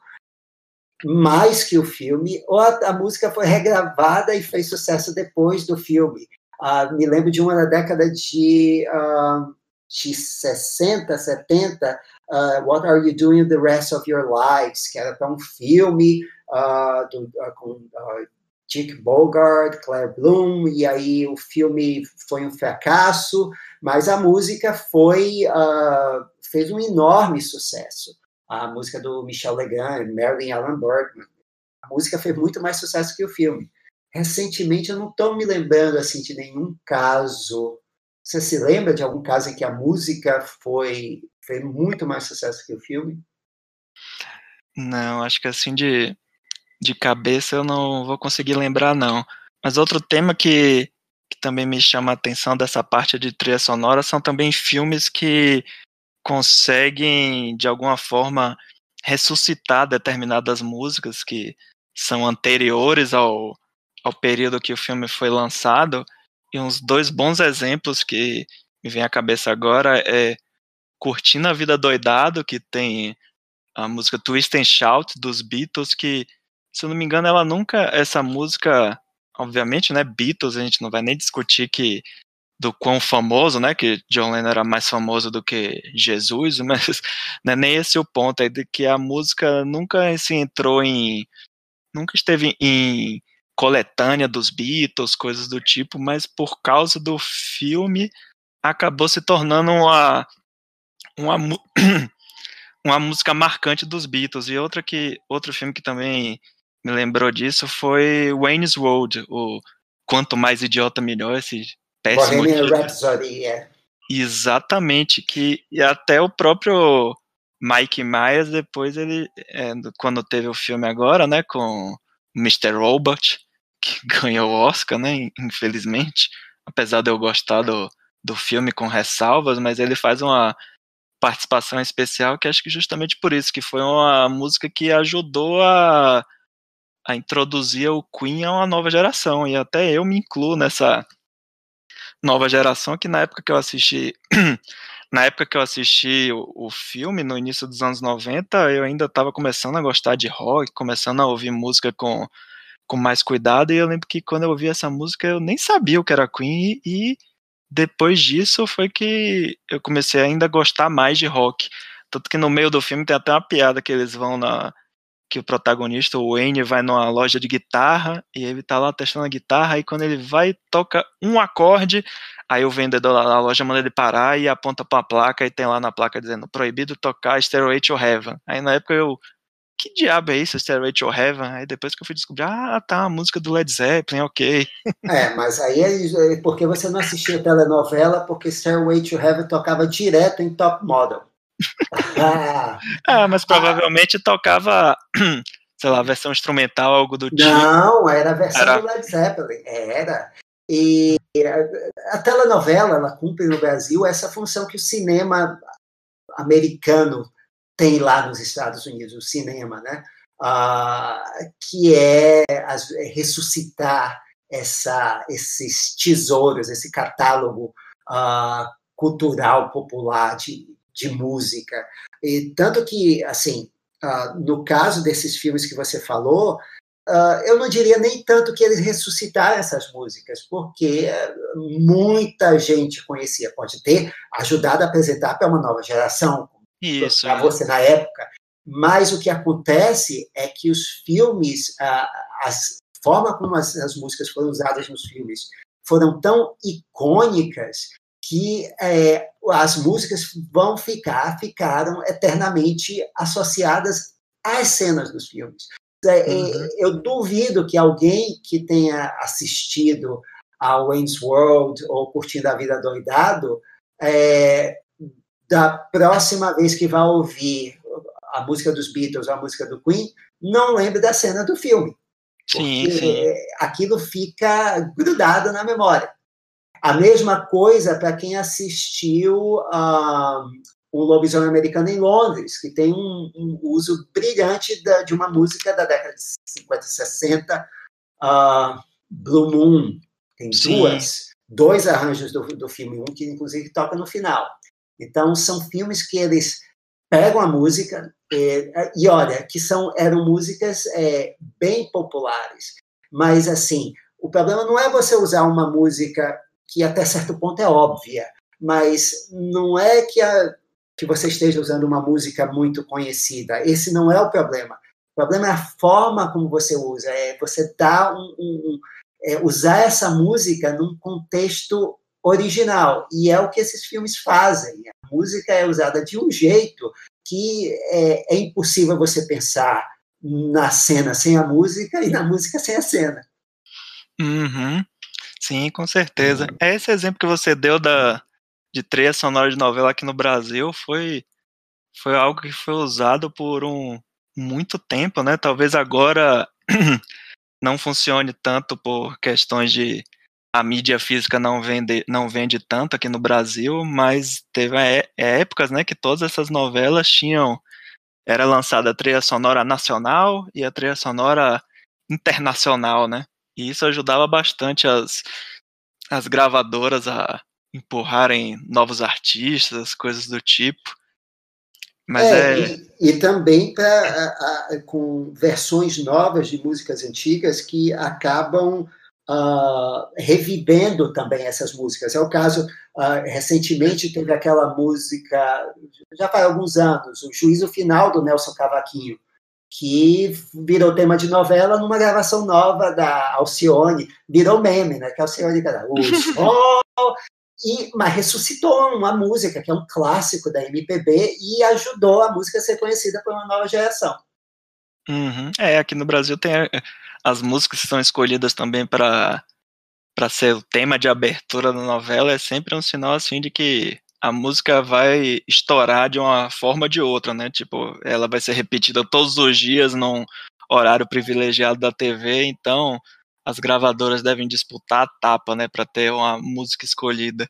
mais que o filme, ou a, a, música foi regravada e fez sucesso depois do filme. Uh, me lembro de uma da década de, uh, de 60, 70, uh, What Are You Doing the Rest of Your Lives, que era para um filme do, com Dick Bogart, Claire Bloom, e aí o filme foi um fracasso, mas a música foi fez um enorme sucesso. A música do Michel Legrand, Marilyn Alan Bergman. A música fez muito mais sucesso que o filme. Recentemente, eu não estou me lembrando assim de nenhum caso você se lembra de algum caso em que a música foi fez muito mais sucesso que o filme? Não, acho que assim de, de cabeça eu não vou conseguir lembrar, não. Mas outro tema que, que também me chama a atenção dessa parte de trilha sonora são também filmes que conseguem, de alguma forma, ressuscitar determinadas músicas que são anteriores ao, ao período que o filme foi lançado e uns dois bons exemplos que me vem à cabeça agora é Curtindo a Vida Doidado, que tem a música Twist and Shout dos Beatles, que, se eu não me engano, ela nunca, essa música, obviamente, né, Beatles, a gente não vai nem discutir que do quão famoso, né, que John Lennon era mais famoso do que Jesus, mas não é nem esse o ponto, é de que a música nunca se entrou em, nunca esteve em coletânea dos Beatles, coisas do tipo, mas por causa do filme acabou se tornando uma, uma, uma música marcante dos Beatles. E outra que, outro filme que também me lembrou disso foi Wayne's World, o Quanto Mais Idiota Melhor, esse péssimo Bohemian Rhapsody, é. Exatamente, que e até o próprio Mike Myers, depois ele, é, quando teve o filme agora, né, com Mr. Robot, que ganhou o Oscar, né? Infelizmente, apesar de eu gostar do, do filme com ressalvas, mas ele faz uma participação especial, que acho que justamente por isso, que foi uma música que ajudou a, a introduzir o Queen a uma nova geração, e até eu me incluo nessa nova geração, que na época que eu assisti, na época que eu assisti o, o filme, no início dos anos 90, eu ainda estava começando a gostar de rock, começando a ouvir música com, com mais cuidado, e eu lembro que quando eu ouvi essa música, eu nem sabia o que era Queen, e, e depois disso foi que eu comecei a ainda gostar mais de rock. Tanto que no meio do filme tem até uma piada que eles vão na. Que o protagonista, o Wayne, vai numa loja de guitarra e ele tá lá testando a guitarra. E quando ele vai, toca um acorde. Aí o vendedor lá da loja manda ele parar e aponta pra placa. E tem lá na placa dizendo: proibido tocar Stairway to Heaven. Aí na época eu que diabo é isso, Stairway to Heaven? Aí depois que eu fui descobrir, ah, tá, a música do Led Zeppelin, ok. É, mas aí é, é porque você não assistia telenovela, porque Stairway to Heaven tocava direto em Top Model. Ah, ah, mas provavelmente ah, tocava, sei lá, versão instrumental, algo do tipo. Não, era a versão era... do Led Zeppelin, era. E a telenovela, ela cumpre no Brasil essa função que o cinema americano tem lá nos Estados Unidos, o cinema, né? Ah, que é, as, é, ressuscitar essa, esses tesouros, esse catálogo ah, cultural popular de, de música. E tanto que, assim, ah, no caso desses filmes que você falou, Uh, eu não diria nem tanto que eles ressuscitaram essas músicas, porque muita gente conhecia, pode ter ajudado a apresentar para uma nova geração. Para você na época. Mas o que acontece é que os filmes, a, as forma como as, as, músicas foram usadas nos filmes foram tão icônicas que é, as músicas vão ficar, ficaram eternamente associadas às cenas dos filmes. É, é, uhum. Eu duvido que alguém que tenha assistido a Wayne's World ou Curtindo a Vida Doidado é, da próxima vez que vai ouvir a música dos Beatles, a música do Queen, não lembre da cena do filme. Sim, sim. aquilo fica grudado na memória. A mesma coisa para quem assistiu um, o Lobisomem Americano em Londres, que tem um, um uso brilhante da, de uma música da década de 50, 60, uh, Blue Moon. Tem sim. duas, dois arranjos do, do filme, um que inclusive toca no final. Então, são filmes que eles pegam a música e, e olha, que são eram músicas é, bem populares, mas assim, o problema não é você usar uma música que até certo ponto é óbvia, mas não é que, a, que você esteja usando uma música muito conhecida. Esse não é o problema. O problema é a forma como você usa, é você dar um, um, um é, usar essa música num contexto original. E é o que esses filmes fazem. A música é usada de um jeito que é, é impossível você pensar na cena sem a música e na música sem a cena. Uhum. Sim, com certeza. Uhum. Esse exemplo que você deu da, de trilha sonora de novela aqui no Brasil foi, foi algo que foi usado por um muito tempo, né? Talvez agora não funcione tanto por questões de a mídia física não vende, não vende tanto aqui no Brasil, mas teve é, épocas, né, que todas essas novelas tinham era lançada a trilha sonora nacional e a trilha sonora internacional, né? E isso ajudava bastante as, as gravadoras a empurrarem novos artistas, coisas do tipo. Mas é, é... E, e, também pra, com versões novas de músicas antigas que acabam uh, revivendo também essas músicas. É o caso, uh, recentemente teve aquela música, já faz alguns anos, o Juízo Final do Nelson Cavaquinho, que virou tema de novela numa gravação nova da Alcione, virou meme, né? Que a Alcione cara, o sol, e, mas ressuscitou uma música que é um clássico da MPB e ajudou a música a ser conhecida por uma nova geração. Uhum. É, aqui no Brasil tem as músicas que são escolhidas também para para ser o tema de abertura da novela é sempre um sinal assim de que a música vai estourar de uma forma ou de outra, né? Tipo, ela vai ser repetida todos os dias num horário privilegiado da TV, então as gravadoras devem disputar a tapa, né, para ter uma música escolhida.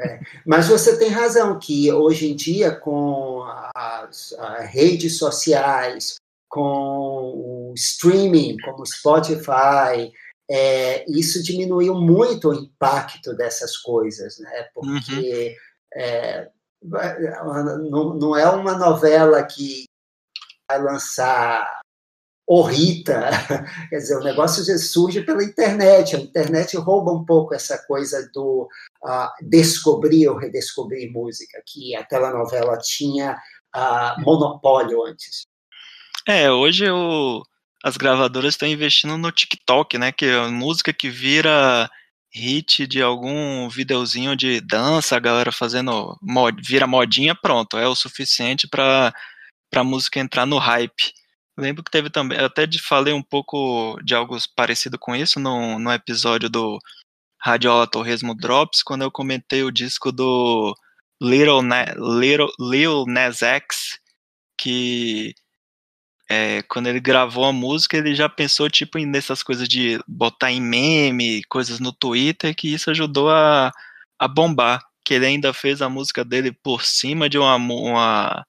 É, mas você tem razão que hoje em dia com as, as redes sociais, com o streaming, como o Spotify, é, isso diminuiu muito o impacto dessas coisas, né? Porque uhum. É, não, não é uma novela que vai lançar o Rita, quer dizer, o negócio surge pela internet, a internet rouba um pouco essa coisa do uh, descobrir ou redescobrir música, que a telenovela tinha uh, monopólio antes. É, hoje as gravadoras estão investindo no TikTok, né, que é música que vira hit de algum videozinho de dança, a galera fazendo mod, vira modinha, pronto, é o suficiente para a música entrar no hype. Lembro que teve também, até de falei um pouco de algo parecido com isso no, no episódio do Radiola Torresmo Drops, quando eu comentei o disco do Little, Na, Little Lil Nas X, que é, quando ele gravou a música, ele já pensou tipo nessas coisas de botar em meme, coisas no Twitter, que isso ajudou a, a bombar. Que ele ainda fez a música dele por cima de uma, uma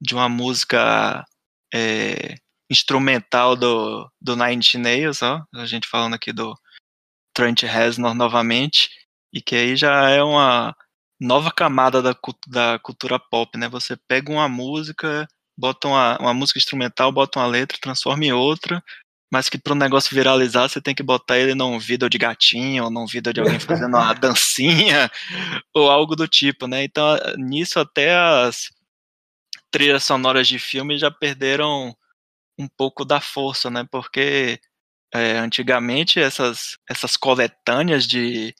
de uma música é, instrumental do, do Nine Inch Nails, ó, a gente falando aqui do Trent Reznor novamente, e que aí já é uma nova camada da, da cultura pop, né? Você pega uma música, bota uma, uma música instrumental, bota uma letra, transforma em outra, mas que para o negócio viralizar você tem que botar ele num vídeo de gatinho, ou num vídeo de alguém fazendo uma dancinha, ou algo do tipo, né? Então, nisso até as trilhas sonoras de filme já perderam um pouco da força, né? Porque é, antigamente essas, essas coletâneas de,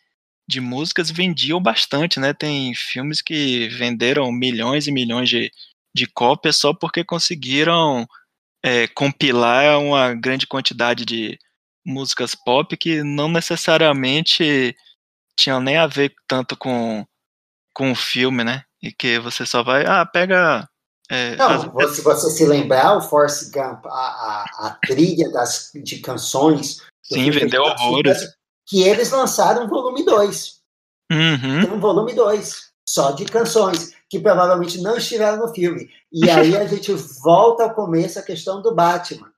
de músicas vendiam bastante, né? Tem filmes que venderam milhões e milhões de, de cópias só porque conseguiram é, compilar uma grande quantidade de músicas pop que não necessariamente tinham nem a ver tanto com, com o filme, né? E que você só vai, ah, pega é, não, as... se você se lembrar, o Force Gump, a, a, a trilha das, de canções. Sim, vendeu horrores. Que eles lançaram volume 2. Uhum. Tem um volume 2, só de canções, que provavelmente não estiveram no filme. E aí a gente volta ao começo a questão do Batman.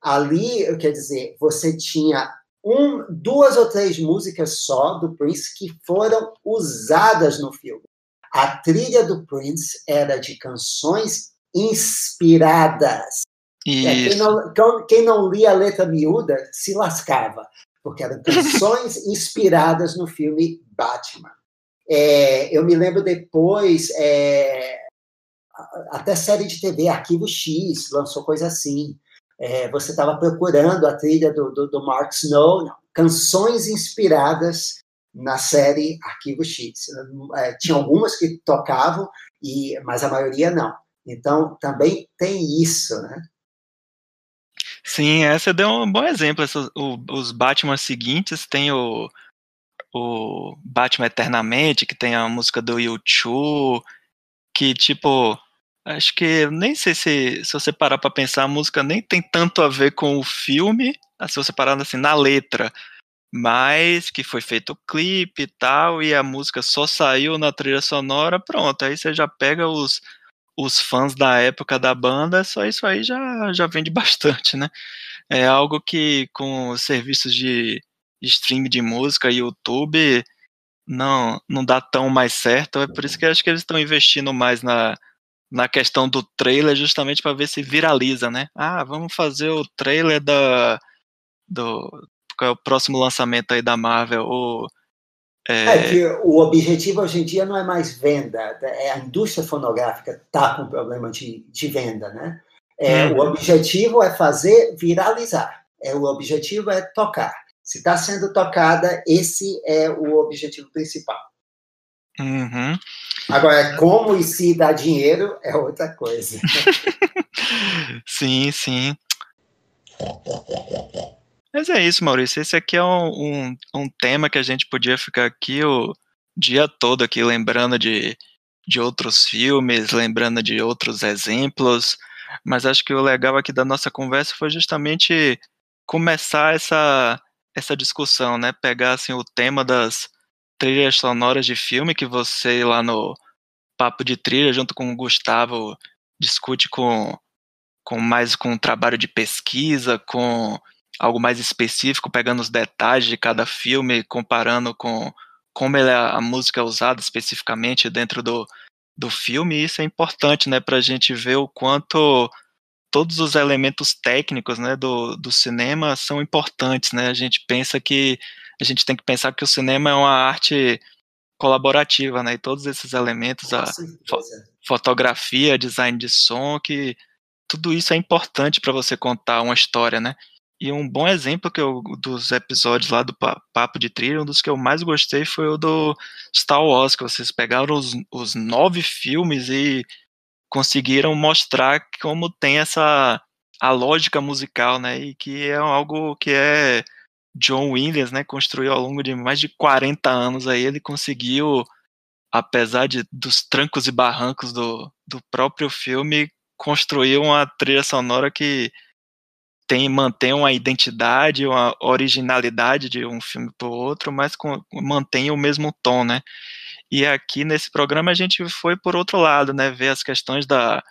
Ali, quer dizer, você tinha um, duas ou três músicas só do Prince que foram usadas no filme. A trilha do Prince era de canções inspiradas. É, quem, não, quem não lia a letra miúda se lascava, porque eram canções inspiradas no filme Batman. É, eu me lembro depois, é, até série de TV, Arquivo X, lançou coisa assim. É, você estava procurando a trilha do, do, do Mark Snow, não, canções inspiradas na série Arquivo X. É, tinha algumas que tocavam, e, mas a maioria não. Então, também tem isso, né? Sim, essa deu um bom exemplo. O, os Batman seguintes tem o, o Batman Eternamente, que tem a música do YouTube, que tipo, acho que nem sei se, se você parar para pensar, a música nem tem tanto a ver com o filme, se você parar assim na letra mas que foi feito o clipe e tal, e a música só saiu na trilha sonora, pronto, aí você já pega os, os fãs da época da banda, só isso aí já, já vende bastante, né? É algo que com os serviços de stream de música, YouTube, não, não dá tão mais certo, é por isso que acho que eles estão investindo mais na, na questão do trailer, justamente para ver se viraliza, né? Ah, vamos fazer o trailer da, do, qual é o próximo lançamento aí da Marvel, ou é... é... que o objetivo hoje em dia não é mais venda, é a indústria fonográfica está com problema de, de venda, né? É, O objetivo é fazer viralizar, é, o objetivo é tocar. Se está sendo tocada, esse é o objetivo principal. Uhum. Agora, como e se dá dinheiro é outra coisa. sim, sim. Mas é isso, Maurício. Esse aqui é um, um, um, tema que a gente podia ficar aqui o dia todo aqui lembrando de, de outros filmes, lembrando de outros exemplos. Mas acho que o legal aqui da nossa conversa foi justamente começar essa, essa discussão, né? Pegar assim o tema das trilhas sonoras de filme que você lá no papo de trilha junto com o Gustavo discute com com mais com um trabalho de pesquisa, com algo mais específico, pegando os detalhes de cada filme, comparando com como ele, a música é usada especificamente dentro do, do filme, isso é importante, né, para a gente ver o quanto todos os elementos técnicos, né, do, do cinema são importantes, né, a gente pensa que, a gente tem que pensar que o cinema é uma arte colaborativa, né, e todos esses elementos, a fo fotografia, design de som, que tudo isso é importante para você contar uma história, né? E um bom exemplo que eu, dos episódios lá do Papo de Trilha, um dos que eu mais gostei foi o do Star Wars, que vocês pegaram os, os nove filmes e conseguiram mostrar como tem essa a lógica musical, né? E que é algo que é John Williams, né, construiu ao longo de mais de 40 anos aí, ele conseguiu apesar de dos trancos e barrancos do, do próprio filme, construir uma trilha sonora que tem mantém uma identidade, uma originalidade de um filme para o outro, mas com, mantém o mesmo tom, né? E aqui nesse programa a gente foi por outro lado, né? Ver as questões da,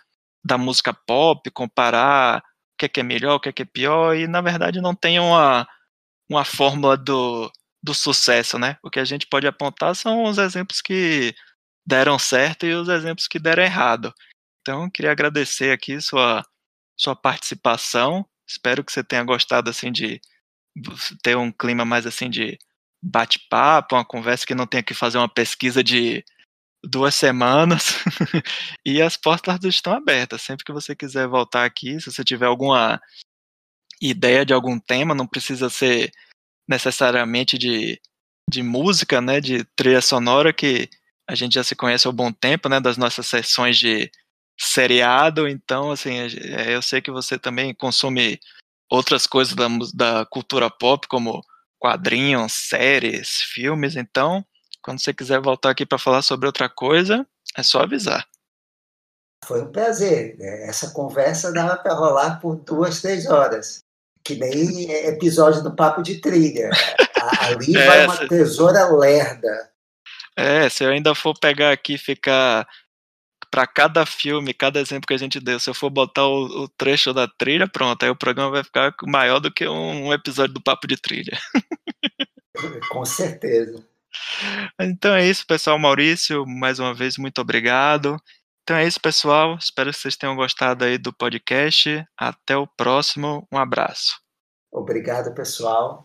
da música pop, comparar o que é, que é melhor, o que é, que é pior, e na verdade não tem uma, uma fórmula do, do sucesso, né? O que a gente pode apontar são os exemplos que deram certo e os exemplos que deram errado. Então, queria agradecer aqui sua, sua participação. Espero que você tenha gostado assim de ter um clima mais assim de bate-papo, uma conversa que não tenha que fazer uma pesquisa de duas semanas. e as portas estão abertas. Sempre que você quiser voltar aqui, se você tiver alguma ideia de algum tema, não precisa ser necessariamente de, de música, né, de trilha sonora, que a gente já se conhece há um bom tempo, né, das nossas sessões de seriado, então, assim, é, eu sei que você também consome outras coisas da, da cultura pop, como quadrinhos, séries, filmes, então, quando você quiser voltar aqui para falar sobre outra coisa, é só avisar. Foi um prazer. Né? Essa conversa dava para rolar por duas, três horas. Que nem episódio do Papo de Trilha. Ali é, vai uma tesoura lerda. É, se eu ainda for pegar aqui e ficar para cada filme, cada exemplo que a gente deu, se eu for botar o, o, trecho da trilha, pronto, aí o programa vai ficar maior do que um, um episódio do Papo de Trilha. Com certeza. Então é isso, pessoal. Maurício, mais uma vez, muito obrigado. Então é isso, pessoal. Espero que vocês tenham gostado aí do podcast. Até o próximo. Um abraço. Obrigado, pessoal.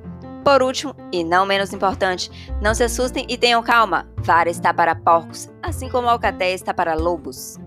Por último, e não menos importante, não se assustem e tenham calma. Vara está para porcos, assim como a alcatéia está para lobos.